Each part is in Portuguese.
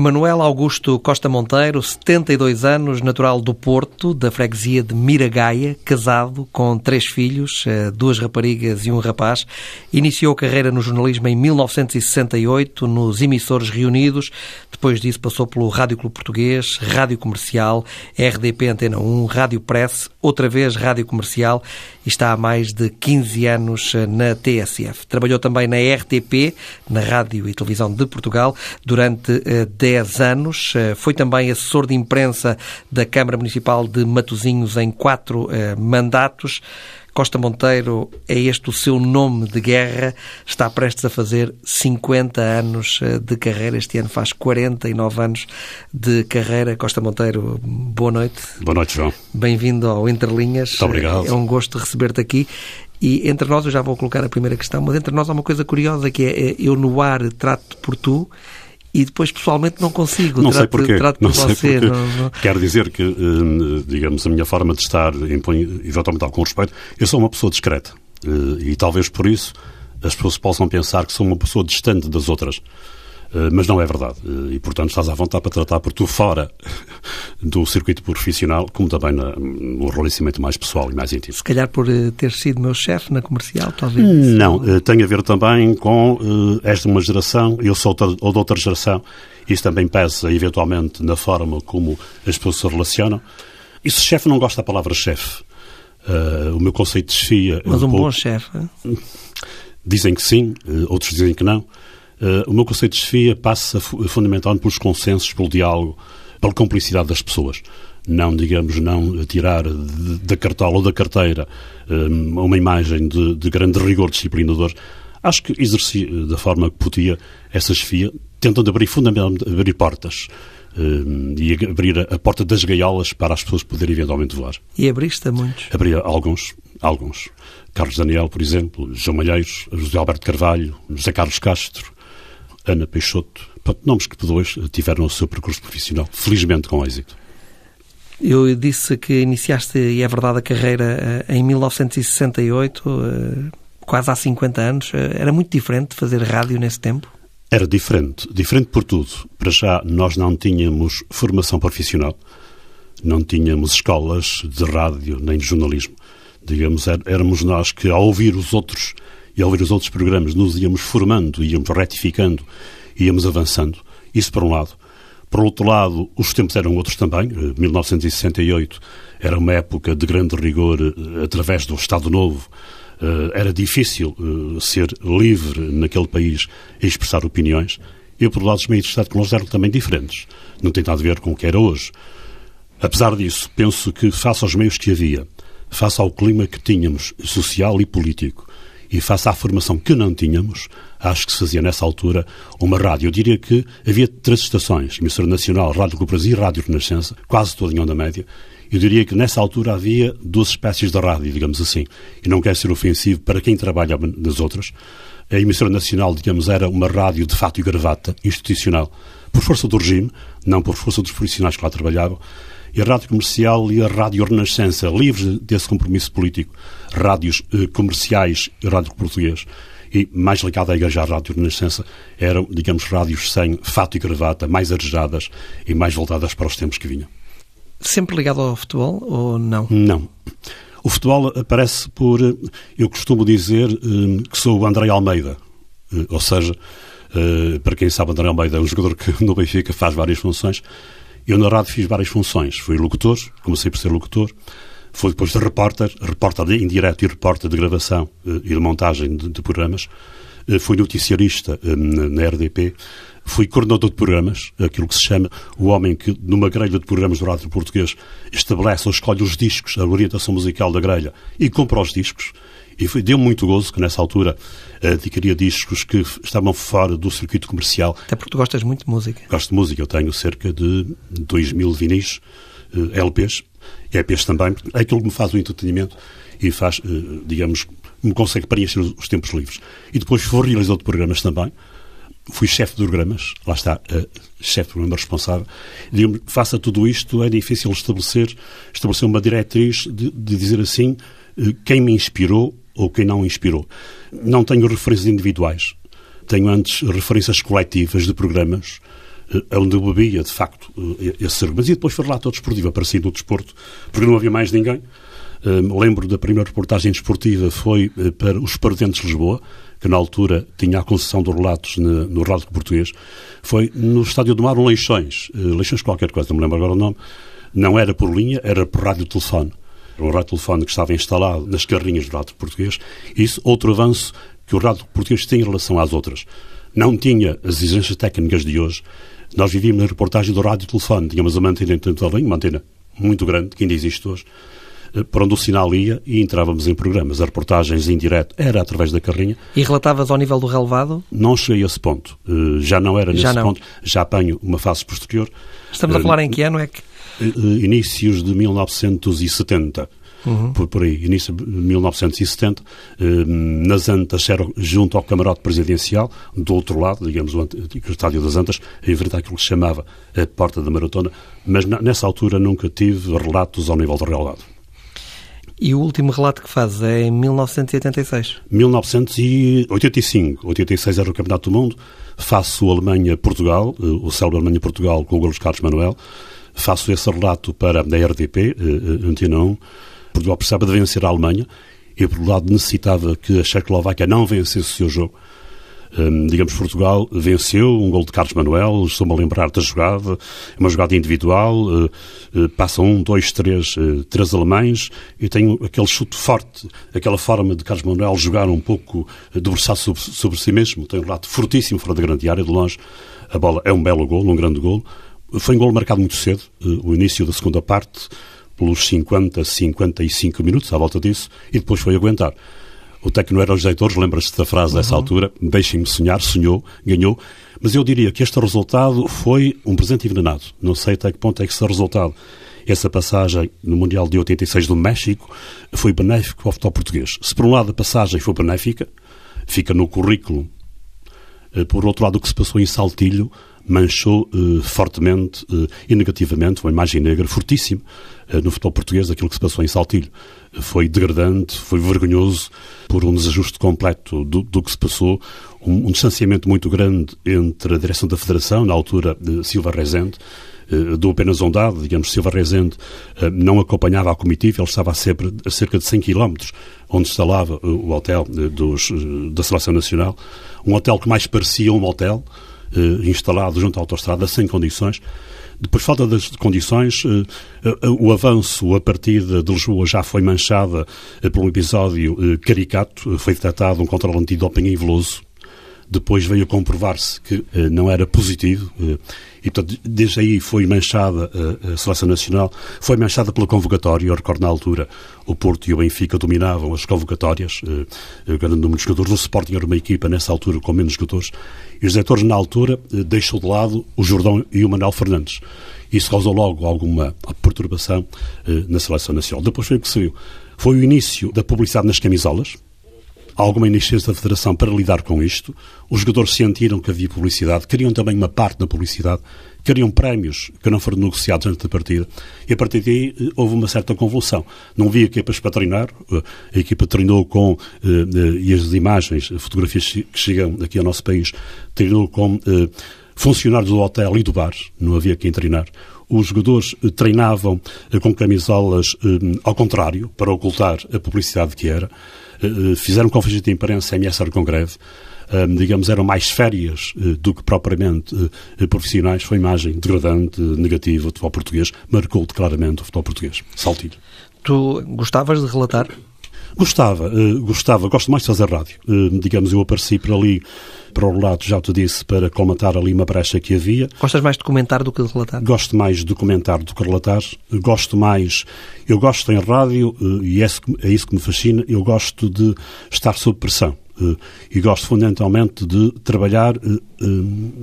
Manuel Augusto Costa Monteiro, 72 anos, natural do Porto, da freguesia de Miragaia, casado, com três filhos, eh, duas raparigas e um rapaz. Iniciou carreira no jornalismo em 1968, nos emissores reunidos. Depois disso passou pelo Rádio Clube Português, Rádio Comercial, RDP Antena 1, Rádio Press, outra vez Rádio Comercial e está há mais de 15 anos eh, na TSF. Trabalhou também na RTP, na Rádio e Televisão de Portugal, durante 10 10 anos. Eh, foi também assessor de imprensa da Câmara Municipal de Matosinhos em quatro eh, mandatos. Costa Monteiro é este o seu nome de guerra, está prestes a fazer 50 anos eh, de carreira, este ano faz 49 anos de carreira. Costa Monteiro, boa noite. Boa noite, João. Bem-vindo ao Interlinhas. Muito obrigado. É um gosto receber-te aqui. E entre nós, eu já vou colocar a primeira questão, mas entre nós há uma coisa curiosa que é, eu no ar trato por tu e depois pessoalmente não consigo. Não sei porquê. Trato não sei você. Não, não... Quero dizer que, eh, digamos, a minha forma de estar impõe eventualmente algum respeito. Eu sou uma pessoa discreta eh, e talvez por isso as pessoas possam pensar que sou uma pessoa distante das outras. Eh, mas não é verdade. Eh, e, portanto, estás à vontade para tratar por tu fora do circuito profissional, como também no relacionamento mais pessoal e mais íntimo. Se calhar por eh, ter sido meu chefe na comercial, talvez. Não, tem a ver também com esta uma geração, eu sou ou de outra geração, isso também pesa eventualmente na forma como as pessoas se relacionam. E se chefe não gosta da palavra chefe, uh, o meu conceito de chefia... Mas um, um bom chefe... Dizem que sim, outros dizem que não. Uh, o meu conceito de chefia passa fundamentalmente pelos consensos, pelo diálogo, pela cumplicidade das pessoas. Não, digamos, não tirar da cartola ou da carteira um, uma imagem de, de, grande rigor disciplinador. Acho que exerci eh, da forma que podia essa chefia, tentando abrir fundamentalmente abrir portas. E abrir a, porta das gaiolas para as pessoas poderem eventualmente voar. E abriste a muitos? Abri alguns, alguns. Carlos Daniel, por exemplo, João Malheiros, José Alberto Carvalho, José Carlos Castro, Ana Peixoto, nomes que depois tiveram o seu percurso profissional, felizmente com êxito. Eu disse que iniciaste, e é verdade, a carreira eh, em 1968, eh, quase há 50 anos. Eh, era muito diferente fazer rádio nesse tempo? Era diferente. Diferente por tudo. Para já, nós não tínhamos formação profissional, não tínhamos escolas de rádio nem de jornalismo. Digamos, éramos nós que, ao ouvir os outros e ao ouvir os outros programas nos íamos formando, íamos retificando, íamos avançando. Isso por um lado. Por outro lado, os tempos eram outros também. 1968 eh, era uma época de grande rigor eh, através do Estado Novo. Eh, era difícil ser livre naquele país e expressar opiniões. E, por outro lado, os meios de Estado que nós eram também diferentes. Não tem nada a ver com o que era hoje. Apesar disso, penso que, face aos meios que havia, face ao clima que tínhamos, social e político, e face à formação que não tínhamos, acho que se fazia nessa altura uma rádio. Eu diria que havia três estações, emissora nacional, Rádio Clube e Rádio Renascença, quase toda em onda média. Eu diria que nessa altura havia duas espécies de rádio, digamos assim. E não quer ser ofensivo para quem trabalha nas outras. A emissora nacional, digamos, era uma rádio de fato e gravata, institucional, por força do regime, não por força dos profissionais que lá trabalhavam e a Rádio Comercial e a Rádio Renascença, livres desse compromisso político, rádios eh, comerciais e Rádio Português, e mais ligada à Igreja à Rádio Renascença, eram, digamos, rádios sem fato e gravata, mais arejadas e mais voltadas para os tempos que vinham. Sempre ligado ao futebol ou não? Não. O futebol aparece por. Eh, eu costumo dizer eh, que sou o André Almeida. Eh, ou seja, para quem sabe, André Almeida é um jogador que no Benfica faz várias funções eu na rádio fiz várias funções. Fui locutor, comecei por ser locutor. Fui depois de repórter, repórter em direto e repórter de gravação eh, e de montagem de, de programas. Eh, fui noticiarista eh, na RDP. Fui coordenador de programas, aquilo que se chama o homem que, numa grelha de programas do rádio português, estabelece ou escolhe os discos, a orientação musical da grelha e compra os discos. E foi, deu muito gozo que nessa altura adquiria discos que estavam fora do circuito comercial. Até porque tu gostas muito de música. Gosto de música. Eu tenho cerca de 2 mil vinis, uh, LPs, EPs também. É aquilo que me faz o entretenimento e faz, uh, digamos, me consegue preencher os, os tempos livres. E depois fui realizador de programas também. Fui chefe de programas, lá está, uh, chefe de programa responsável. Digo-me, faça tudo isto, é difícil estabelecer, estabelecer uma diretriz de, de dizer assim, quem me inspirou ou quem não inspirou. Não tenho referências individuais. Tenho antes referências coletivas de programas onde eu bebia, de facto, esse ser. Mas e depois foi relato desportivo, apareci no desporto, porque não havia mais ninguém. Lembro da primeira reportagem desportiva foi para os Pardentes de Lisboa, que na altura tinha a concessão dos relatos no, rádio português. Foi no Estádio do Mar, um Leixões, Leixões qualquer coisa, não me lembro agora o nome. Não era por linha, era por rádio-telefone. Era um rádio-telefone que estava instalado nas carrinhas do rádio português. Isso, outro avanço que o rádio português tem em relação às outras. Não tinha as exigências técnicas de hoje. Nós vivíamos na reportagem do rádio-telefone. Tínhamos uma antena em uma antena muito grande, que ainda existe hoje, eh, para onde o sinal ia e entrávamos em programas. As reportagens em direto era através da carrinha. E relatavas ao nível do relevado? Não cheguei a esse ponto. Eh, já não era nesse já não. ponto. Já apanho uma fase posterior. Estamos a falar em que ano é que? Eh, inícios de 1970. Uhum. Por, por, aí, início de 1970, eh, nas Antas, era junto ao camarote presidencial, do outro lado, digamos, o, estádio das Antas, em frente àquilo que se chamava a Porta da Maratona, mas na, nessa altura nunca tive relatos ao nível do relevado. E o último relato que faz é em 1986? 1985. 86 era o Campeonato do Mundo. Faço Alemanha-Portugal, eh, o célebre Alemanha-Portugal com o Carlos Carlos Manuel. Faço esse relato para a RDP, Antena 1. Portugal precisava de vencer a Alemanha e, por um lado, necessitava que a Checoslováquia não vencesse o seu jogo. Um, digamos, Portugal venceu um gol de Carlos Manuel, estou-me a lembrar da jogada, uma jogada individual, uh, uh, passam um, dois, três, uh, três alemães e tem aquele chute forte, aquela forma de Carlos Manuel jogar um pouco debruçado sobre, sobre si mesmo, tem um relato fortíssimo fora da grande área, de longe, a bola é um belo gol, um grande gol, foi um gol marcado muito cedo, o início da segunda parte, pelos 50, 55 minutos, à volta disso, e depois foi aguentar. O técnico era os leitores, lembra-se da frase dessa uhum. altura, deixem-me sonhar, sonhou, ganhou, mas eu diria que este resultado foi um presente envenenado. Não sei até que ponto é que esse resultado, essa passagem no Mundial de 86 do México, foi benéfico ao futebol português. Se por um lado a passagem foi benéfica, fica no currículo, eh, por outro lado o que se passou em Saltilho manchou eh, fortemente eh, e negativamente uma imagem negra fortíssima eh, no futebol português aquilo que se passou em Saltilho. Foi degradante, foi vergonhoso por um desajuste completo do, do que se passou, um, um, distanciamento muito grande entre a direção da Federação, na altura de Silva Rezende, do apenas ondado, digamos, Silva Rezende não acompanhava a comitiva, ele estava a, sempre, a cerca de 100 km onde instalava o hotel dos, da Seleção Nacional, um hotel que mais parecia um hotel, eh, instalado junto à autostrada sem condições. Depois, falta das condições, eh, eh, o avanço a partir de Lisboa já foi manchada por um episódio caricato, foi detectado um controle antidoping em Veloso, depois veio a comprovar-se que não era positivo e, portanto, desde aí foi manchada a, a Seleção Nacional, foi manchada pela convocatória. Eu recordo na altura o Porto e o Benfica dominavam as convocatórias, eh, grande número de jogadores. O Sporting era uma equipa nessa altura com menos jogadores. E os diretores, na altura, eh, deixou de lado o Jordão e o Manuel Fernandes. Isso causou logo alguma perturbação eh, na Seleção Nacional. Depois foi o que se viu. Foi o início da publicidade nas camisolas, alguma iniciativa da Federação para lidar com isto. Os jogadores sentiram que havia publicidade, queriam também uma parte da publicidade, queriam prémios que não foram negociados antes da partida. E a partir daí eh, houve uma certa convulsão. Não havia equipas para treinar, eh, a equipa treinou com, eh, e as imagens, fotografias que chegam aqui ao nosso país, treinou com funcionários do hotel e do bar, não havia quem treinar. Os jogadores treinavam com camisolas ao contrário, para ocultar a publicidade que era. Eh, fizeram conferência de imprensa Miessar com greve, digamos, eram mais férias eh, do que propriamente eh, profissionais, foi imagem degradante, negativa do futebol português, marcou claramente o futebol português. Saltilho. Tu gostavas de relatar? Gostava, uh, gostava, gosto mais de fazer rádio. Uh, digamos, eu apareci por ali, para o relato, já te disse, para colmatar ali uma brecha que havia. Gostas mais de comentar do que de relatar? Gosto mais de comentar do que relatar. Gosto mais, eu gosto em rádio, uh, e é, é isso que me fascina, eu gosto de estar sob pressão. e gosto fundamentalmente de trabalhar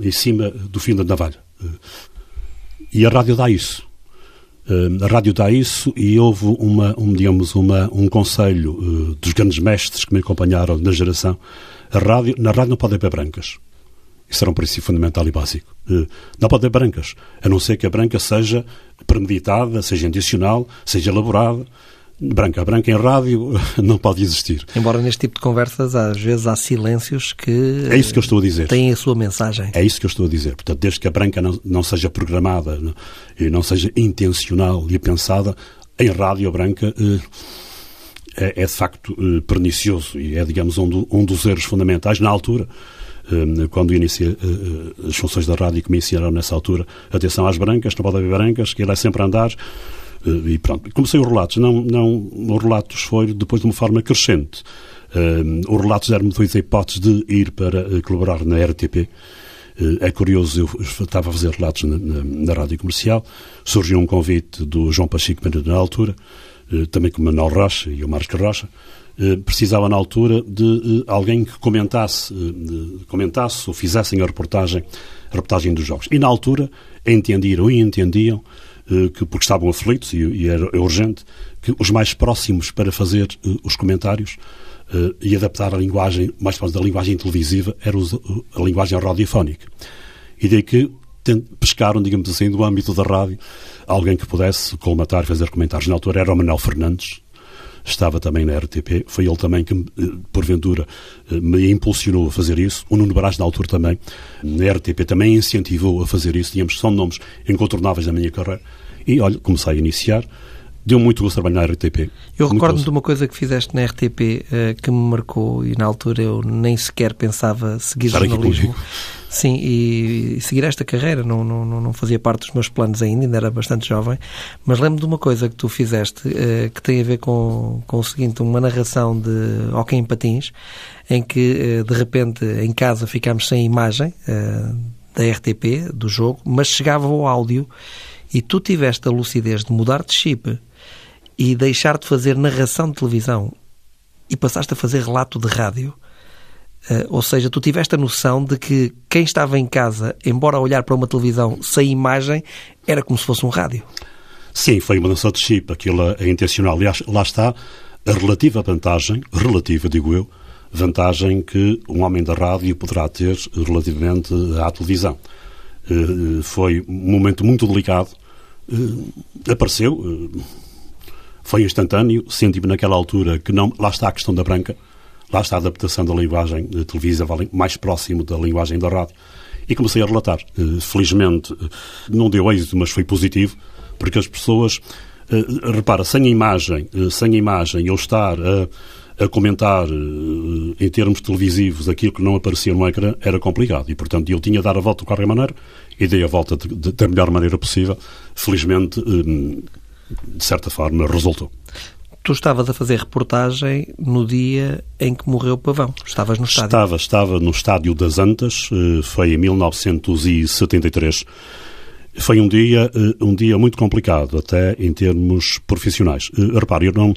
em cima do fim da navalha. e a rádio dá isso. Uh, a rádio dá isso e houve uma, um, digamos, uma, um conselho uh, dos grandes mestres que me acompanharam na geração. A rádio, na rádio não pode haver brancas. Isso era um princípio fundamental e básico. Uh, não pode haver brancas, a não ser que a branca seja premeditada, seja intencional, seja elaborada. Branca. Branca em rádio não pode existir. Embora neste tipo de conversas, às vezes há silêncios que. É isso que eu estou a dizer. Têm a sua mensagem. É isso que eu estou a dizer. Portanto, desde que a branca não, não seja programada não, e não seja intencional e pensada, em rádio a branca. Eh, é, é, de facto eh, pernicioso e é, digamos, um, do, um dos erros fundamentais na altura eh, quando iniciei as funções da rádio que me ensinaram nessa altura, atenção às brancas, não pode haver brancas, que ele é sempre a andar, e pronto. Comecei os relatos, não, não, os relatos foi depois de uma forma crescente. os relatos deram-me depois a hipótese de ir para colaborar na RTP, é curioso, eu estava a fazer relatos na, na, na rádio comercial, surgiu um convite do João Pacheco na altura, eh, também com o Manuel Rocha e o Marcos Rocha, eh, precisava na altura de eh, alguém que comentasse, comentasse ou fizessem a reportagem, a reportagem dos jogos. E na altura entendiam e entendiam que, porque estavam aflitos e, e era urgente, que os mais próximos para fazer os comentários e adaptar a linguagem, mais próxima da linguagem televisiva, era a linguagem radiofónica. E daí que pescaram, digamos assim, do âmbito da rádio, alguém que pudesse colmatar e fazer comentários. Na altura era o Manuel Fernandes, estava também na RTP, foi ele também que, eh, porventura, eh, me impulsionou a fazer isso. O Nuno Brás, na altura também, na RTP, também incentivou a fazer isso. Tínhamos, são nomes incontornáveis da minha carreira. E, olha, comecei a iniciar. Deu muito gosto trabalhar na RTP. Eu recordo-me de uma coisa que fizeste na RTP uh, eh, que me marcou e na altura eu nem sequer pensava seguir Estar jornalismo. Sim, e seguir esta carreira não, não, não fazia parte dos meus planos ainda, ainda era bastante jovem, mas lembro de uma coisa que tu fizeste uh, que tem a ver com, com o seguinte, uma narração de Hockey em Patins, em que uh, de repente em casa ficámos sem imagem da RTP, do jogo, mas chegava o áudio e tu tiveste a lucidez de mudar de chip e deixar de fazer narração de televisão e passaste a fazer relato de rádio. Uh, ou seja, tu tiveste a noção de que quem estava em casa, embora olhar para uma televisão sem imagem, era como se fosse um rádio. Sim, foi uma mudança de chip, aquilo é intencional. Aliás, lá está a relativa vantagem, relativa, digo eu, vantagem que um homem da rádio poderá ter relativamente à televisão. Uh, foi um momento muito delicado. Uh, apareceu, foi instantâneo, senti-me naquela altura que não. Lá está a questão da branca, lá está a adaptação da linguagem televisiva mais próximo da linguagem da rádio. E comecei a relatar. Eh, felizmente eh, não deu êxito, mas foi positivo, porque as pessoas. Eh, repara, sem a imagem, sem a imagem, eu estar a, a comentar em termos televisivos aquilo que não aparecia no ecrã era complicado. E, portanto, eu tinha de dar a volta de qualquer maneira e dei a volta de, de, da melhor maneira possível. Felizmente, de certa forma, resultou. Tu estavas a fazer reportagem no dia em que morreu o Pavão. Estavas no estádio. Estava, estava no estádio das Antas, eh, foi em 1973. Foi um dia, eh, um dia muito complicado, até em termos profissionais. Eh, repare, eu não,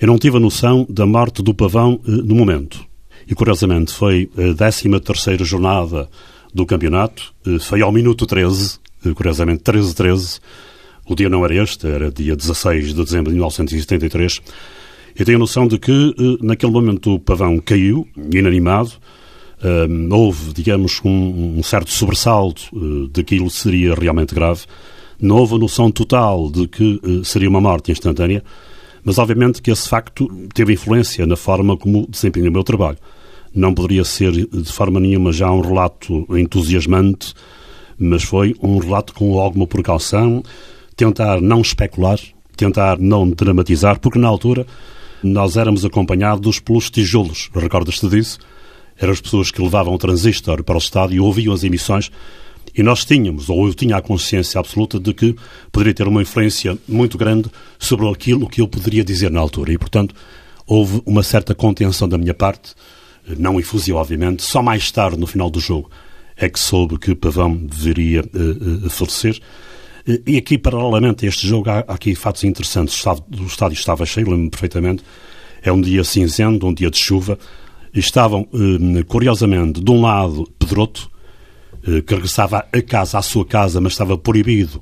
eu não tive a noção da morte do Pavão no momento. E, curiosamente, foi a 13 terceira jornada do campeonato, foi ao minuto 13, curiosamente 13-13, o dia não era este, era dia 16 de dezembro de 1973. Eu tenho a noção de que, eh, naquele momento, o pavão caiu, inanimado. Um, houve, digamos, um, um certo sobressalto uh, daquilo que seria realmente grave. Não houve a noção total de que uh, seria uma morte instantânea, mas obviamente que esse facto teve influência na forma como desempenhei o meu trabalho. Não poderia ser de forma nenhuma já um relato entusiasmante, mas foi um relato com alguma precaução, tentar não especular, tentar não dramatizar, porque na altura nós éramos acompanhados pelos tijolos, recordas-te disso? Eram as pessoas que levavam o transistor para o estádio e ouviam as emissões e nós tínhamos, ou eu tinha a consciência absoluta de que poderia ter uma influência muito grande sobre aquilo que eu poderia dizer na altura. E, portanto, houve uma certa contenção da minha parte, não efusiva, obviamente. Só mais tarde, no final do jogo, é que soube que Pavão deveria uh, uh, falecer. E aqui, paralelamente a este jogo, há, aqui fatos interessantes. O estádio, estava cheio, lembro-me perfeitamente. É um dia cinzento, um dia de chuva. Estavam, eh, curiosamente, de um lado, Pedroto, eh, que regressava a casa, à sua casa, mas estava proibido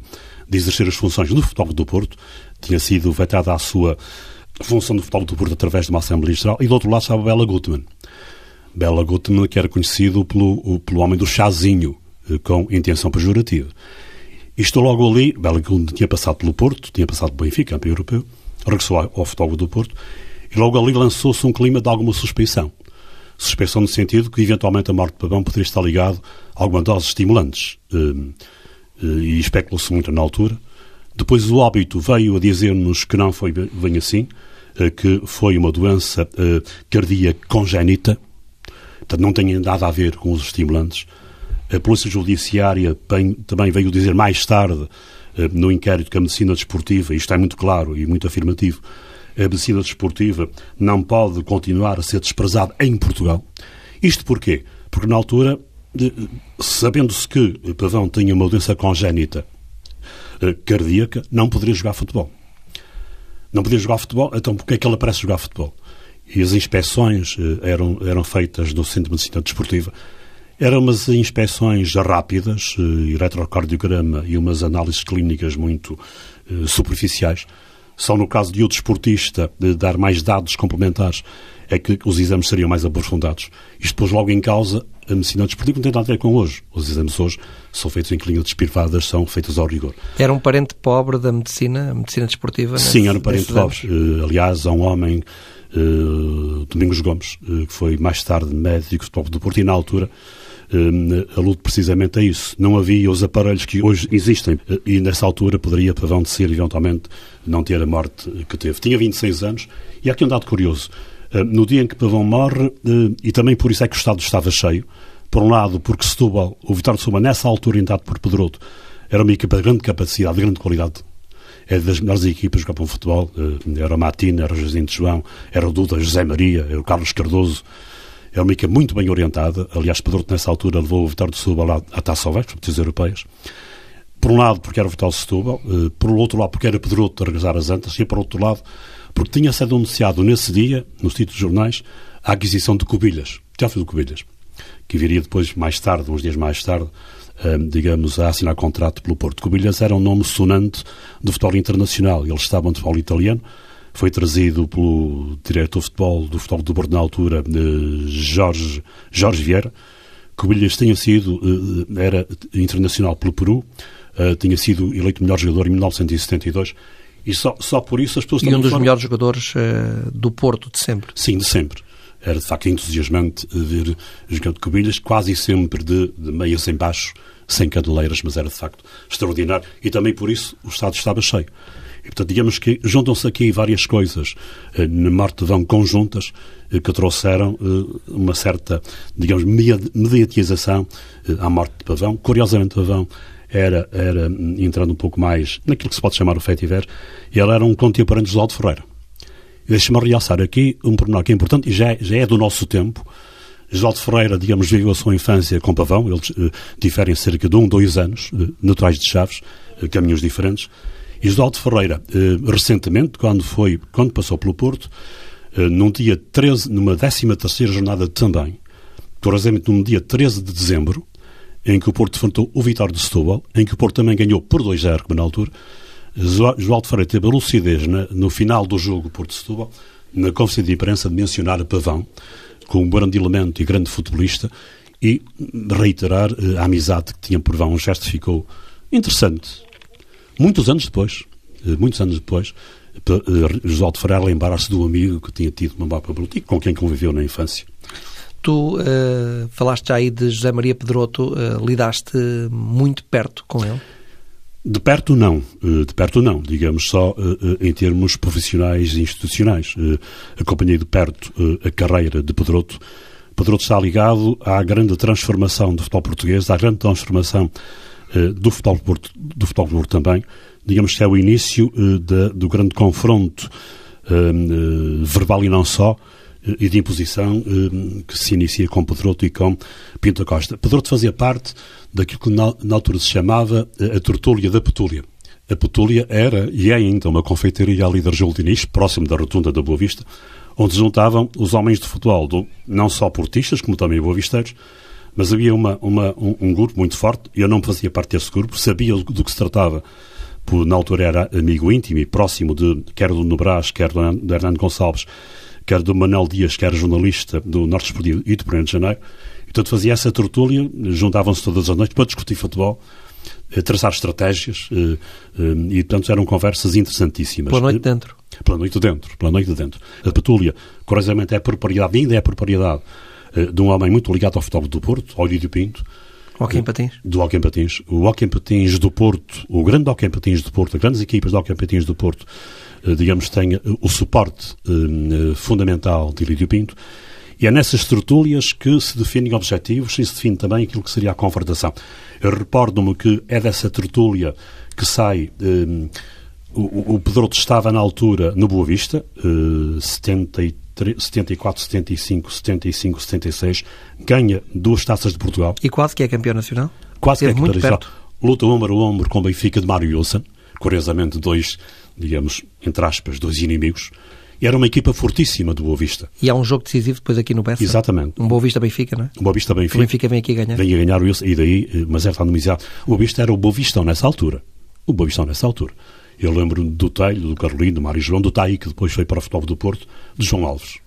de exercer as funções do Futebol do Porto. Tinha sido vetada a sua função do Futebol do Porto através de uma Assembleia Geral. E do outro lado estava Bela Gutmann. Bela Gutmann, que era conhecido pelo, pelo homem do chazinho, eh, com intenção pejorativa. Estou logo ali, Bellingham tinha passado pelo Porto, tinha passado pelo Benfica, campeão europeu, regressou ao, Futebol do Porto e logo ali lançou-se um clima de alguma suspeição. Suspeição no sentido que, eventualmente, a morte de Pavão poderia estar ligado a alguma dose estimulantes. Uh, uh, e especulou-se muito na altura. Depois o óbito veio a dizer-nos que não foi bem assim, uh, que foi uma doença cardíaca congénita, portanto não tem nada a ver com os estimulantes. A Polícia Judiciária também veio dizer mais tarde, no inquérito, que a medicina desportiva, isto é muito claro e muito afirmativo, a medicina desportiva não pode continuar a ser desprezada em Portugal. Isto porquê? Porque na altura, sabendo-se que Pavão tinha uma doença congénita eh, cardíaca, não poderia jogar futebol. Não podia jogar futebol, então porquê é que ele aparece jogar futebol? E as inspeções eh, eram, eram feitas no Centro de Medicina Desportiva. Eram umas inspeções rápidas, eh, eletrocardiograma e umas análises clínicas muito superficiais só no caso de o desportista de dar mais dados complementares é que os exames seriam mais aprofundados. Isto pôs logo em causa a medicina desportiva, não tem nada a ver com hoje. Os exames hoje são feitos em clínicas privadas, são feitos ao rigor. Era um parente pobre da medicina, a medicina desportiva? Sim, era um parente pobre. Uh, aliás, há um homem, uh, Domingos Gomes, uh, que foi mais tarde médico do Porto e na altura alude precisamente a isso. Não havia os aparelhos que hoje existem e nessa altura poderia ser eventualmente não ter a morte que teve. Tinha 26 anos e há aqui um dado curioso. No dia em que Pavão morre, e também por isso é que o Estado estava cheio, por um lado porque Setúbal, o Vitório de Setúbal, nessa altura, indado por Pedroto, era uma equipa de grande capacidade, de grande qualidade. É das melhores equipas que jogam futebol. Era o Matina, era o de João, era o Duda, José Maria, era o Carlos Cardoso, é uma equipa muito bem orientada. Aliás, Pedroto, nessa altura, levou o Vitória de Setúbal à Taça Oeste, competições europeias. Por um lado, porque era o Vitória de Setúbal. Eh, por outro lado, porque era Pedroto a regressar às Antas. E por outro lado, porque tinha sido anunciado nesse dia, nos títulos de jornais, a aquisição de Cobilhas, Teófilo de Cobilhas, que viria depois, mais tarde, uns dias mais tarde, eh, digamos, a assinar contrato pelo Porto. Cobilhas era um nome sonante do futebol internacional. Eles estavam de futebol italiano foi trazido pelo diretor de futebol do futebol do Bordo na altura, Jorge, Jorge Vieira. Cobilhas tinha sido, eh, era internacional pelo Peru, eh, tinha sido eleito melhor jogador em 1972 e só, só por isso as pessoas... E um dos melhores jogadores uh, do Porto de sempre. Sim, de sempre. Era de facto entusiasmante ver jogando Cobilhas, quase sempre de, de meias em baixo, sem cadeleiras, mas era de facto extraordinário. E também por isso o estádio estava cheio. E, portanto, digamos que juntam-se aqui várias coisas eh, na vão conjuntas eh, que trouxeram eh, uma certa, digamos, mediatização à morte de Pavão. Curiosamente, Pavão era, era, entrando um pouco mais naquilo que se pode chamar o fetiver, ele era um contemporâneo de Oswaldo Ferreira. Deixe-me realçar aqui um pormenor que é importante e já, já é do nosso tempo. Oswaldo Ferreira, digamos, viveu a sua infância com Pavão, eles diferem cerca de um, dois anos, naturais de Chaves, caminhos diferentes. Isoldo Ferreira, eh, recentemente, quando, foi, quando passou pelo Porto, eh, num dia 13, numa 13 terceira jornada também, curiosamente num dia 13 de dezembro, em que o Porto enfrentou o Vitória de Setúbal, em que o Porto também ganhou por 2-0, como na altura, Joaldo Ferreira teve a lucidez no final do jogo Porto de Setúbal, na conferência de imprensa, de mencionar Pavão como um grande elemento e grande futebolista e reiterar eh, a amizade que tinha por Pavão. Um gesto ficou interessante, Muitos anos depois, eh, muitos anos depois, eh, José de Ferreira lembrar-se do amigo que tinha tido uma mapa política com quem conviveu na infância. Tu uh, falaste já aí de José Maria Pedroto, uh, lidaste muito perto com ele? De perto não, de perto não, digamos só em termos profissionais e institucionais. Acompanhei de perto a carreira de Pedroto. Pedroto está ligado à grande transformação do futebol português, à grande transformação eh, do futebol Porto, do futebol Porto também, digamos que é o início uh, do grande confronto uh, verbal e não só, e de imposição que se inicia com Pedroto e com Pinto Costa. Pedroto fazia parte daquilo que na, na altura se chamava a tertúlia da Petúlia. A Petúlia era e é ainda uma confeitaria ali da Argel Diniz, próximo da rotunda da Boa Vista, onde se juntavam os homens de futebol, do, não só portistas, como também boavisteiros, mas havia uma, uma, um, um, grupo muito forte, eu não fazia parte desse grupo, sabia do, que se tratava, por, na altura era amigo íntimo e próximo de, quer do Nobras, quer do, do Hernando Gonçalves, quer do Manuel Dias, que era jornalista do Norte Esportivo e do 1 de Janeiro. E, portanto, fazia essa tertúlia, juntavam-se todas as noites para discutir futebol, traçar estratégias e, portanto, eram conversas interessantíssimas. Pela noite dentro. Pela noite dentro, pela noite dentro. A Petúlia, curiosamente, é propriedade, ainda é propriedade de um homem muito ligado ao futebol do Porto, Olídio Pinto, Joaquim Patins? Do Joaquim Patins. O Joaquim Patins do Porto, o grande Joaquim Patins do Porto, as grandes equipas do Joaquim Patins do Porto, eh, digamos, têm eh, o suporte eh, fundamental de Lídio Pinto. E é nessas tertúlias que se definem objetivos e se define também aquilo que seria a conversação. Eu recordo-me que é dessa tertúlia que sai. O, o Pedroto estava na altura no Boa Vista, 73 74, 75, 75, 76, ganha duas taças de Portugal. E quase que é campeão nacional? Quase que é campeão nacional. Luta ombro a ombro com o Benfica de Mário Wilson, curiosamente dois, digamos, entre aspas, dois inimigos. Era uma equipa fortíssima do Boa Vista. E há um jogo decisivo depois aqui no Bessa? Exatamente. Um Boa Vista-Benfica, não é? Um Boa Vista-Benfica. O Benfica vem aqui ganhar. Vem a ganhar o Wilson, e daí, eh, mas é randomizado. O Boa Vista era o Boa Vistão nessa altura. O Boa Vistão nessa altura. Eu lembro do Telho, do Carolino, do Mário João, do Tai, que depois foi para o futebol do Porto, de João Alves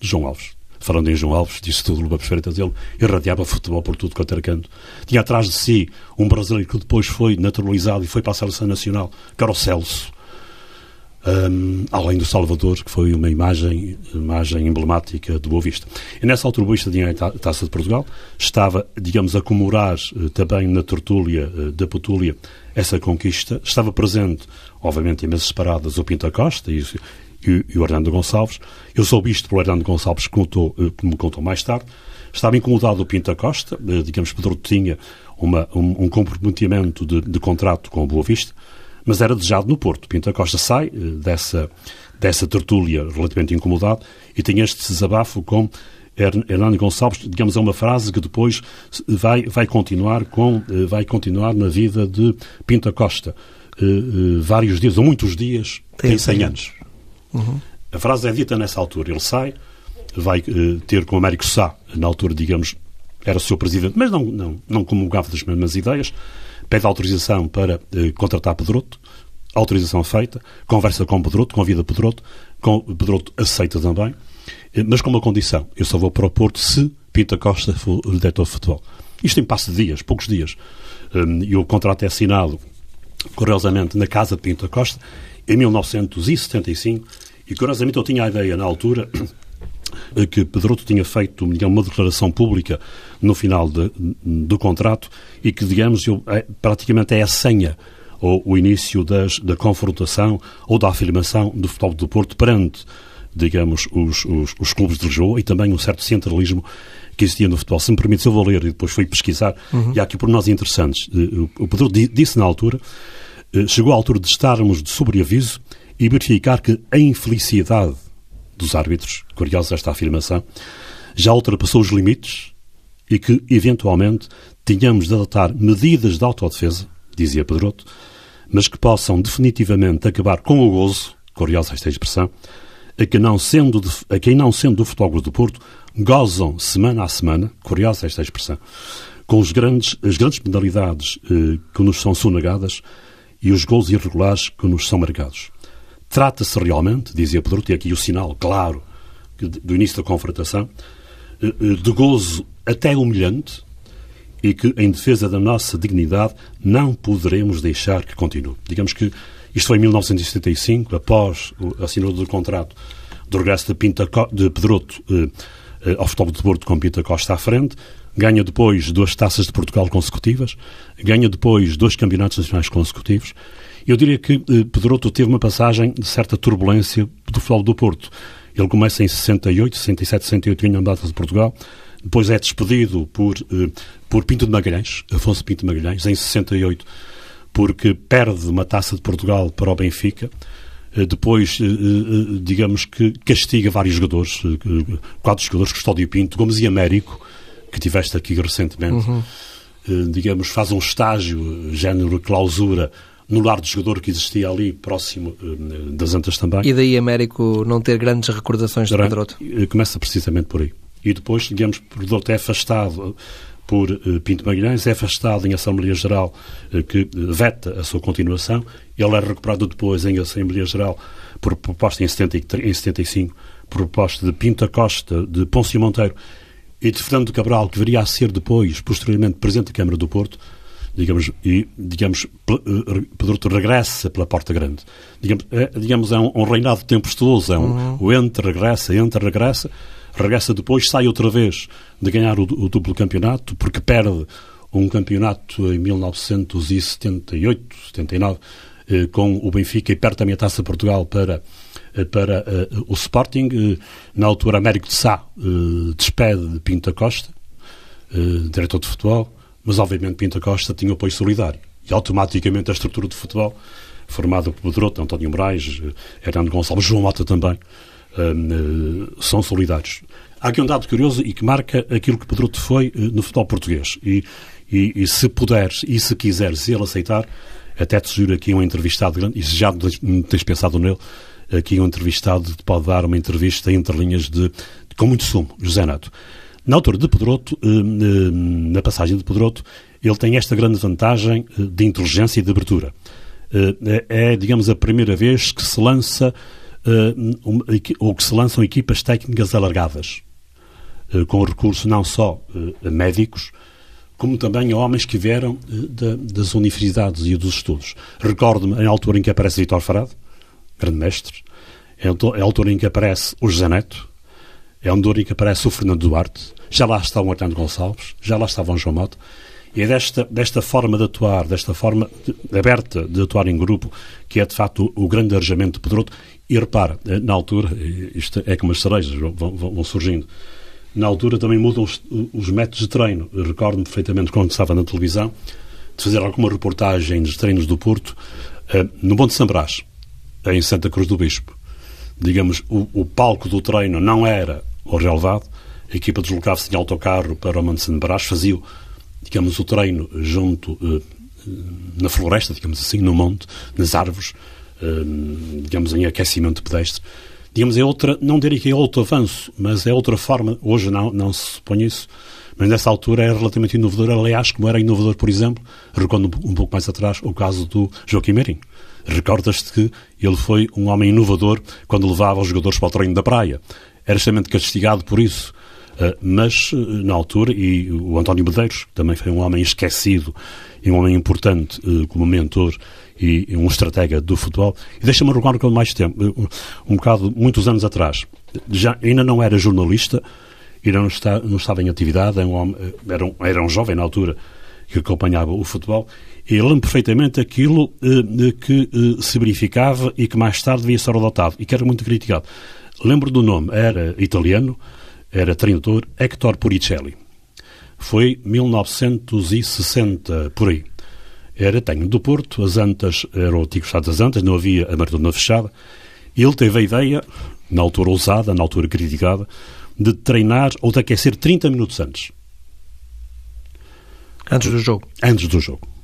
de João Alves. Falando em João Alves, disse tudo Luba Perfeita dele, irradiava futebol por tudo quanto era canto. Tinha atrás de si um brasileiro que depois foi naturalizado e foi para a seleção nacional, que era o Celso. Um, além do Salvador, que foi uma imagem, imagem emblemática do Boa Vista. E nessa altura o Boa Vista tinha a Taça de Portugal, estava, digamos, a comemorar uh, também na tertúlia uh, da Petúlia essa conquista, estava presente, obviamente em mesas separadas, o Pinta Costa e, e, e o Hernando Gonçalves. Eu soube isto pelo Hernando Gonçalves, que, contou, eh, que me contou mais tarde. Estava incomodado o Pinta Costa, eh, digamos, Pedro tinha uma, um, um, comprometimento de, de, contrato com o Boa Vista, mas era desejado no Porto. Pinta Costa sai eh, dessa, dessa tertúlia relativamente incomodado e tem este desabafo com Hernando Gonçalves, digamos, é uma frase que depois vai, vai, continuar, com, vai continuar na vida de Pinta Costa. vários dias, ou muitos dias, tem, tem 100 anos. Uhum. A frase é dita nessa altura. Ele sai, vai uh, ter com o Américo Sá, na altura, digamos, era o seu presidente, mas não, não, não comungava das mesmas ideias, pede autorização para uh, contratar Pedroto, autorização feita, conversa com Pedroto, convida Pedroto, com, Pedroto aceita também, uh, mas com uma condição, eu só vou para o Porto se Pinta Costa for diretor de futebol. Isto em passo de dias, poucos dias. Um, e o contrato é assinado, curiosamente, na casa de Pinta Costa, em 1975, e curiosamente eu tinha a ideia na altura que Pedroto tinha feito uma declaração pública no final de, do contrato e que, digamos, eu, é, praticamente é a senha ou o início das, da confrontação ou da afirmação do futebol do Porto perante, digamos, os, os, os, clubes de Lisboa e também um certo centralismo que existia no futebol. Se me permite, eu vou ler e depois fui pesquisar, uhum. e há aqui por nós interessantes. Eh, o Pedroto disse na altura eh, chegou a altura de estarmos de sobreaviso e verificar que a infelicidade dos árbitros, curiosa esta afirmação, já ultrapassou os limites e que, eventualmente, tínhamos de adotar medidas de autodefesa, dizia Pedroto, mas que possam definitivamente acabar com o gozo, curiosa esta expressão, a quem não sendo, de, a quem não sendo do Futebol do Porto, gozam semana a semana, curiosa esta expressão, com os grandes, as grandes penalidades eh, que nos são sonegadas e os gols irregulares que nos são marcados. Trata-se realmente, dizia Pedro, tem aqui o sinal claro do início da confrontação, eh, eh, de gozo até humilhante e que, em defesa da nossa dignidade, não poderemos deixar que continue. Digamos que isto foi em 1975, após a assinatura do contrato do regresso de, Pinta, de Pedroto eh, eh, ao futebol de Porto com Pinta Costa à frente, ganha depois duas taças de Portugal consecutivas, ganha depois dois campeonatos nacionais consecutivos. Eu diria que eh, Pedroto teve uma passagem de certa turbulência do futebol do Porto. Ele começa em 68, 67, 68 ganha data de Portugal, depois é despedido por, eh, por Pinto de Magalhães, Afonso Pinto de Magalhães, em 68, porque perde uma taça de Portugal para o Benfica. Eh, depois, digamos que castiga vários jogadores, quatro jogadores, Custódio Pinto, Gomes e Américo, que tiveste aqui recentemente, uhum. Digamos, faz um estágio, género clausura, no lar de jogador que existia ali, próximo uh, das Antas também. E daí Américo não ter grandes recordações de Pedroto? Começa precisamente por aí. E depois, digamos, Pedroto é afastado por uh, Pinto Magalhães, é afastado em Assembleia Geral, uh, que veta a sua continuação. Ele é recuperado depois em Assembleia Geral por proposta em, 73, em 75, por proposta de Pinto Costa, de Pôncio Monteiro e de Fernando Cabral, que viria a ser depois, posteriormente, Presidente da Câmara do Porto, digamos, e, digamos, Pedroto regressa pela porta grande. Digamos, é, digamos, é um, um reinado tempestuoso, é um, uhum. o entra, regressa, entra, regressa, regressa depois, sai outra vez de ganhar o, o duplo campeonato, porque perde um campeonato em 1978, 79, eh, com o Benfica e perde também a Taça Portugal para, eh, para uh, o Sporting. Uh, na altura, Américo de Sá uh, despede Pinto Costa, diretor de futebol, mas obviamente Pinto Costa tinha apoio solidário. E automaticamente a estrutura de futebol, formada por Pedroto, António Moraes, Hernando Gonçalves, João Mota também, são solidários. Há aqui um dado curioso e que marca aquilo que Pedroto foi no futebol português. E e, e, se puderes e se quiseres ele aceitar, até te sugiro aqui um entrevistado grande, e se já tens pensado nele, aqui um entrevistado te pode dar uma entrevista entre linhas de, com muito sumo, José Neto. Na altura de Pedroto, eh, eh, na passagem de Pedroto, ele tem esta grande vantagem eh, de inteligência e de abertura. É, digamos, a primeira vez que se lança ou que se lançam equipas técnicas alargadas, com recurso não só a médicos, como também a homens que vieram das universidades e dos estudos. Recordo-me em altura em que aparece Vitor Farado, grande mestre, é a altura em que aparece o José Neto, é em que aparece o Fernando Duarte, já lá está o Arnaldo Gonçalves, já lá estava o João Mota, e é desta, desta forma de atuar, desta forma de, aberta de atuar em grupo, que é de facto o, o grande arejamento de Pedroto. E repara, eh, na altura, isto é como as cerejas vão, vão, surgindo, na altura também mudam os, os métodos de treino. Recordo-me perfeitamente quando estava na televisão de fazer alguma reportagem dos treinos do Porto uh, no Monte São Brás, em Santa Cruz do Bispo. Digamos, o, o palco do treino não era o relevado, a equipa deslocava-se em autocarro para o Monte São Brás, fazia, digamos, o treino junto uh, na floresta, digamos assim, no monte, nas árvores, uh, digamos, em aquecimento pedestre. Digamos, é outra, não diria que é outro avanço, mas é outra forma, hoje não, não se supõe isso, mas nessa altura era relativamente inovador, aliás, como era inovador, por exemplo, recordo um, pouco mais atrás o caso do Joaquim Meirinho. Recordas-te que ele foi um homem inovador quando levava os jogadores para o treino da praia. Era extremamente castigado por isso. Uh, mas, uh, na altura, e o António Medeiros, que também foi um homem esquecido e um homem importante uh, como mentor e, um estratega do futebol. E deixa-me recordar com mais tempo, um bocado, muitos anos atrás, já, ainda não era jornalista, ainda não, está, não estava em atividade, um, era, um, era um jovem na altura que acompanhava o futebol, e lembro perfeitamente aquilo eh, que eh, se verificava e que mais tarde devia ser adotado, e que era muito criticado. Lembro do nome, era italiano, era treinador Hector Puricelli. Foi 1960, por aí era tenho do Porto, as Antas, era o antigo Estado das Antas, não havia a maratona fechada. Ele teve a ideia, na altura ousada, na altura criticada, de treinar ou de aquecer 30 minutos antes. Antes do jogo? Antes do jogo.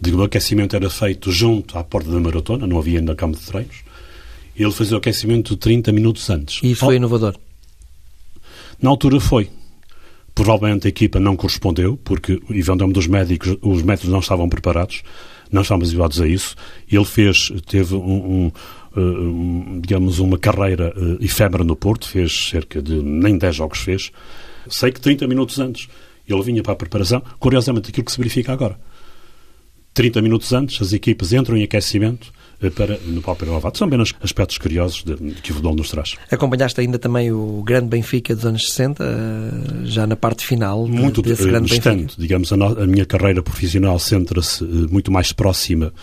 Digo, o aquecimento era feito junto à porta da maratona, não havia ainda cama de treinos. Ele fazia o aquecimento 30 minutos antes. E isso foi inovador? Na altura foi. Provavelmente a equipa não correspondeu, porque, eventualmente, dos médicos, os métodos não estavam preparados, não estávamos habituados a isso. Ele fez, teve um, um, um digamos, uma carreira uh, efêmera no Porto, fez cerca de, nem 10 jogos fez. Sei que 30 minutos antes ele vinha para a preparação, curiosamente aquilo que se verifica agora. 30 minutos antes, as equipas entram em aquecimento, eh, para, no próprio Alvato. São apenas aspectos curiosos de, que o futebol nos traz. Acompanhaste ainda também o grande Benfica dos anos 60, eh, já na parte final muito desse uh, grande distante, Benfica? Digamos, a, no, a, minha carreira profissional centra-se muito mais próxima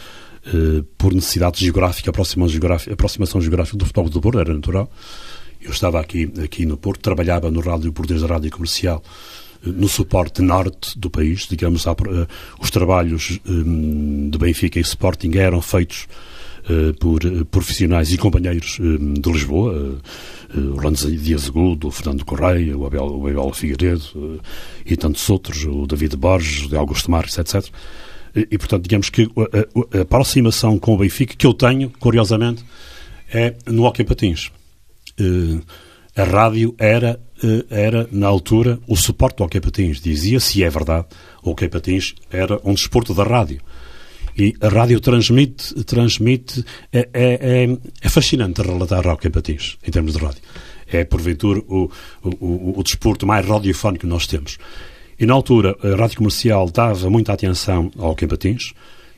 uh, por necessidade geográfica, aproximação geográfica, aproximação geográfica do futebol do Porto, era natural. Eu estava aqui, aqui no Porto, trabalhava no Rádio Português da Rádio Comercial, no suporte norte do país, digamos, os trabalhos um, de Benfica e Sporting eram feitos uh, por uh, profissionais e companheiros uh, de Lisboa, o Randes Dias Agudo, o Fernando Correia, o Abel, o Abel Figueiredo e tantos outros, o David Borges, o Augusto Marques, etc. E, portanto, digamos que a, a, aproximação com o Benfica que eu tenho, curiosamente, é no Hockey Patins. a rádio era, era, na altura, o suporte do Hockey Patins. Dizia-se, e é verdade, o Hockey Patins era um desporto da rádio. E a rádio transmite, transmite é, é, é, é fascinante relatar rock em patins, em termos de rádio. É, porventura, o, o, o, o desporto mais radiofónico que nós temos. E na altura a Rádio Comercial dava muita atenção ao Cambatins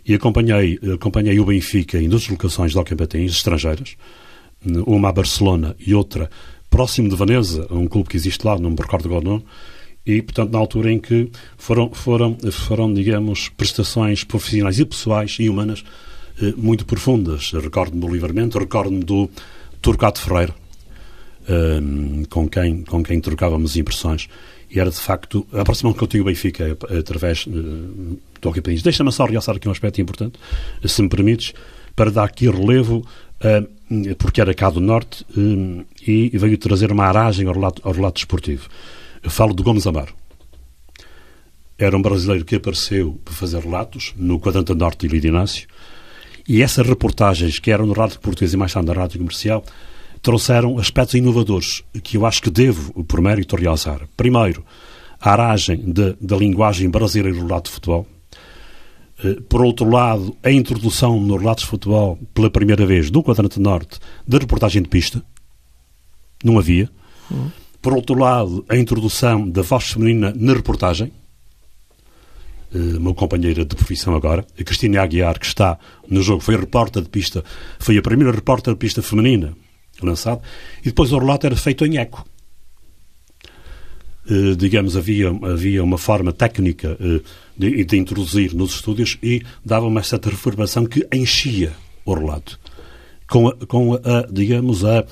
e acompanhei, acompanhei o Benfica em duas locações de Cambatins estrangeiras, uma a Barcelona e outra próximo de Veneza, um clube que existe lá, não me recordo agora o nome, e, portanto, na altura em que foram, foram, foram digamos, prestações profissionais e pessoais e humanas eh, muito profundas. Recordo-me do Livramento, recordo-me do Turcato Ferreira, eh, com, quem, com quem trocávamos impressões, e era, de facto, a aproximação que eu tinha o Benfica através eh, do Hockey País. Deixa-me só realçar aqui um aspecto importante, se me permites, para dar aqui relevo porque era cá do Norte e veio trazer uma aragem ao relato, ao relato desportivo. Eu falo de Gomes Amaro. Era um brasileiro que apareceu para fazer relatos no quadrante norte de Lídio Inácio e essas reportagens, que eram no rádio português e mais tarde na rádio comercial, trouxeram aspectos inovadores que eu acho que devo, por mérito, realçar. Primeiro, a aragem da linguagem brasileira do relato de futebol. Eh, por outro lado, a introdução no relatos de futebol, pela primeira vez, do quadrante norte, da reportagem de pista. Não havia. Uhum. Por outro lado, a introdução da voz feminina na reportagem. Uh, uma companheira de profissão agora, a Cristina Aguiar, que está no jogo, foi repórter de pista, foi a primeira repórter de pista feminina lançada, e depois o relato era feito em eco. Uh, digamos, havia, havia uma forma técnica uh, de, de, introduzir nos estúdios e dava uma certa reverberação que enchia o relato. Com a, com a digamos, a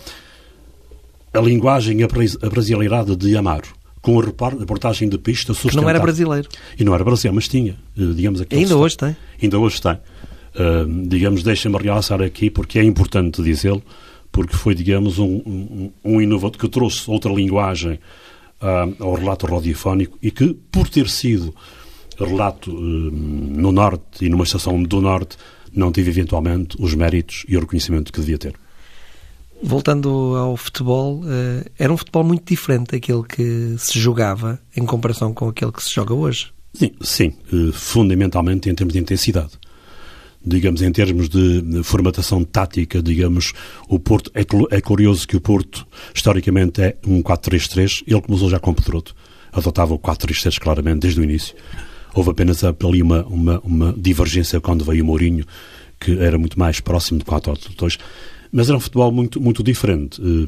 a linguagem abrasileirada de Amaro, com a reportagem de pista sustentada. Que não era brasileiro. E não era brasileiro, mas tinha, eh, digamos, aquele Ainda hoje tem. Ainda hoje tem. Uh, digamos, deixa-me realçar aqui, porque é importante dizê-lo, porque foi, digamos, um, um, um, inovador que trouxe outra linguagem uh, ao relato radiofónico e que, por ter sido relato uh, no Norte e numa estação do Norte, não teve eventualmente os méritos e o reconhecimento que devia ter. Voltando ao futebol, eh, era um futebol muito diferente daquele que se jogava em comparação com aquele que se joga hoje. Sim, sim eh, fundamentalmente em termos de intensidade. Digamos, em termos de formatação tática, digamos, o Porto, é, é curioso que o Porto, historicamente, é um 4-3-3, ele começou já com Pedroto, adotava o 4-3-3 claramente, desde o início. Houve apenas ali uma, uma, uma divergência quando veio o Mourinho, que era muito mais próximo de 4-2 mas era um futebol muito, muito diferente. Eh,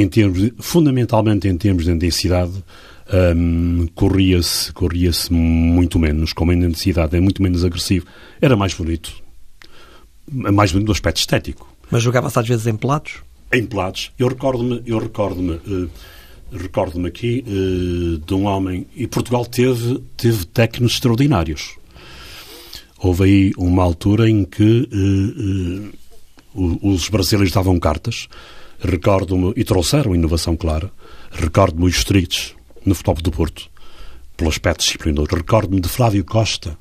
em termos de, fundamentalmente em termos de intensidade, um, corria-se corria muito menos, com uma intensidade é muito menos agressivo. Era mais bonito. Mais bonito do aspecto estético. Mas jogava-se às vezes em pelados? Em pelados. Eu recordo-me, eu recordo-me, uh, recordo-me aqui uh, de um homem, e Portugal teve, teve técnicos extraordinários. Houve aí uma altura em que uh, os brasileiros davam cartas, recordo-me, e trouxeram inovação clara, recordo-me os streets no futebol do Porto, pelo aspecto disciplinador. Recordo-me de Flávio Costa,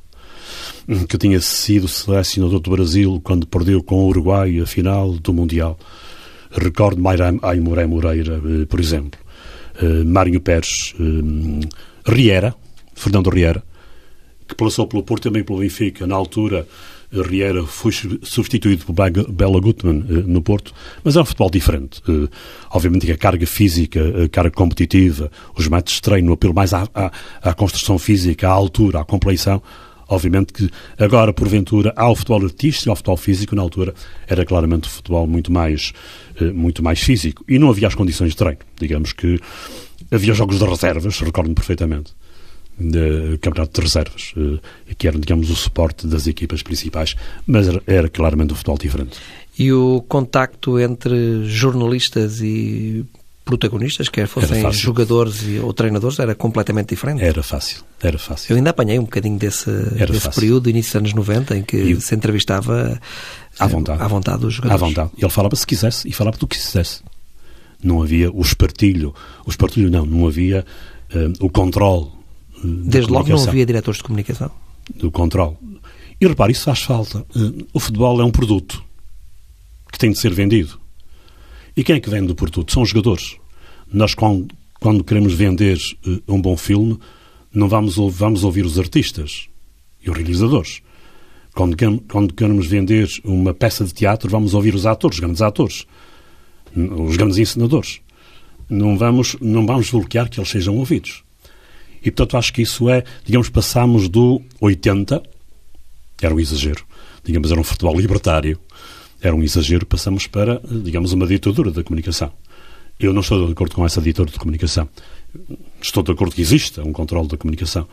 que tinha sido selecionador do Brasil quando perdeu com o Uruguai a final do Mundial. Recordo-me Aimoré Moreira, eh, por exemplo. Eh, Mário Pérez, eh, Riera, Fernando Riera, que passou pelo Porto também pelo Benfica, na altura Riera foi substituído por Bela Gutmann eh, no Porto, mas é um futebol diferente. Eh, obviamente que a carga física, a carga competitiva, os métodos de treino, o apelo mais à, à, à construção física, à altura, à compleição, obviamente que agora, porventura, há o futebol artístico, há o futebol físico, na altura era claramente o futebol muito mais, eh, muito mais físico. E não havia as condições de treino. Digamos que havia jogos de reservas, recordo-me perfeitamente de campeonato de reservas, eh, que eram, digamos, o suporte das equipas principais, mas era claramente um futebol diferente. E o contacto entre jornalistas e protagonistas, quer fossem jogadores ou treinadores, era completamente diferente? Era fácil, era fácil. Eu ainda apanhei um bocadinho desse, desse período, início dos anos 90, em que e... se entrevistava à vontade. à vontade dos jogadores. À vontade. Ele falava se quisesse e falava do que quisesse. Não havia o espartilho, o espartilho não, não havia uh, o controle Desde logo não havia diretores de comunicação. Do controle. E repare, isso faz falta. Eh, o futebol é um produto que tem de ser vendido. E quem é que vende o produto? São os jogadores. Nós, quando, quando queremos vender eh, um bom filme, não vamos, vamos ouvir os artistas e os realizadores. Quando, quando queremos vender uma peça de teatro, vamos ouvir os atores, os grandes atores, os grandes ensinadores. Não vamos, não vamos bloquear que eles sejam ouvidos. E, portanto, acho que isso é, digamos, passamos do 80, era um exagero, digamos, era um futebol libertário, era um exagero, passamos para, digamos, uma ditadura da comunicação. Eu não estou de acordo com essa ditadura de comunicação. Estou de acordo que exista um controle da comunicação,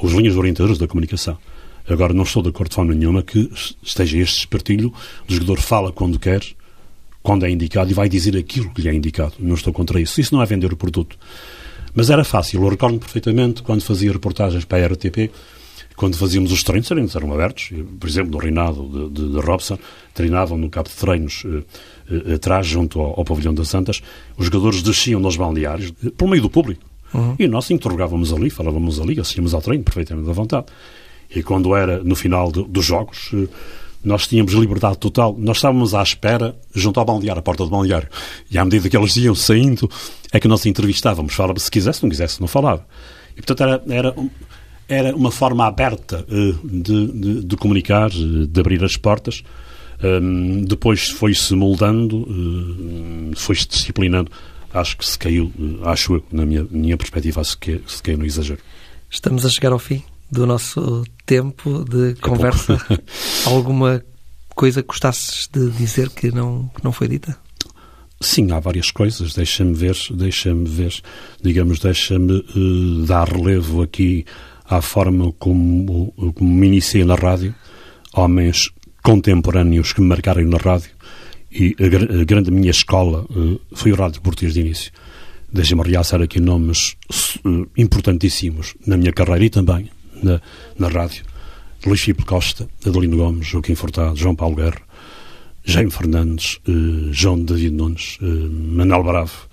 os linhas orientadoras da comunicação. Agora, não estou de acordo de forma nenhuma que esteja este espartilho, o jogador fala quando quer, quando é indicado e vai dizer aquilo que lhe é indicado. Não estou contra isso. Isso não é vender o produto. Mas era fácil. Eu recordo perfeitamente quando fazia reportagens para a RTP, quando fazíamos os treinos, treinos eram abertos. Por exemplo, no reinado de, de, de Robson, treinavam no cabo de treinos eh, eh, atrás, junto ao, ao, pavilhão das Santas. Os jogadores desciam nos balneários, eh, por meio do público. Uhum. E nós interrogávamos ali, falávamos ali, assistíamos ao treino perfeitamente à vontade. E quando era no final de, dos jogos, eh, nós tínhamos liberdade total. Nós estávamos à espera junto ao balneário, à porta do balneário. E à medida que eles iam saindo, é que nós entrevistávamos. Falava se quisesse, não quisesse, não falava. E, portanto, era, era, era uma forma aberta uh, de, de, de, comunicar, eh, de abrir as portas. Um, depois foi-se moldando, uh, foi-se disciplinando. Acho que se caiu, acho eu, na minha, minha perspectiva, acho que se caiu no exagero. Estamos a chegar ao fim do nosso tempo de é conversa. Alguma coisa que gostasses de dizer que não, que não foi dita? Sim, há várias coisas. Deixa-me ver, deixa-me ver, digamos, deixa-me uh, dar relevo aqui à forma como, como me iniciei na rádio, homens contemporâneos que me marcaram na rádio e a, grande minha escola uh, foi o Rádio Português de início. Deixa-me realçar aqui nomes uh, importantíssimos na minha carreira e também na, na rádio. Luís Filipe Costa, Adelino Gomes, Joaquim Furtado, João Paulo Guerra, Jaime Fernandes, eh, João David Nunes, eh, Manuel Bravo.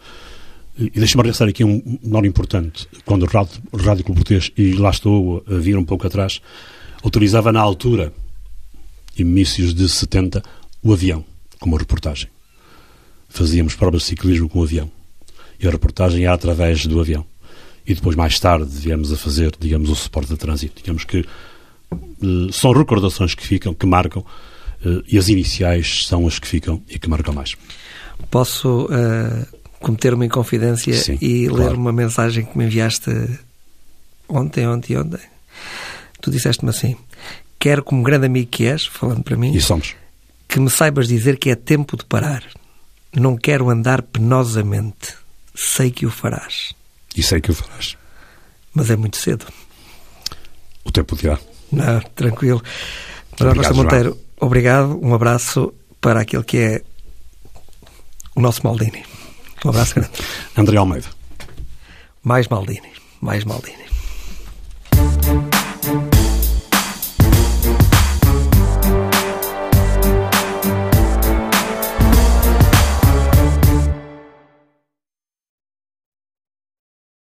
E deixa-me ressaltar aqui um menor importante. Quando o Rádio, o Rádio Clube Português, e lá estou a vir um pouco atrás, utilizava na altura, inícios de 70, o avião como reportagem. Fazíamos provas de ciclismo com o avião. E a reportagem era através do avião e depois mais tarde viemos a fazer, digamos, o suporte de trânsito. Digamos que uh, são recordações que ficam, que marcam, uh, e as iniciais são as que ficam e que marcam mais. Posso uh, cometer uma inconfidência Sim, e claro. ler uma mensagem que me enviaste ontem, ontem, ontem? Tu disseste-me assim: Quero, como grande amigo que és, falando para mim, e somos. que me saibas dizer que é tempo de parar. Não quero andar penosamente. Sei que o farás. E sei que o farás. Mas é muito cedo. O tempo dirá. Não, tranquilo. Manuel Costa Monteiro, obrigado. Um abraço para aquele que é o nosso Maldini. Um abraço grande. André Almeida. Mais Maldini. Mais Maldini.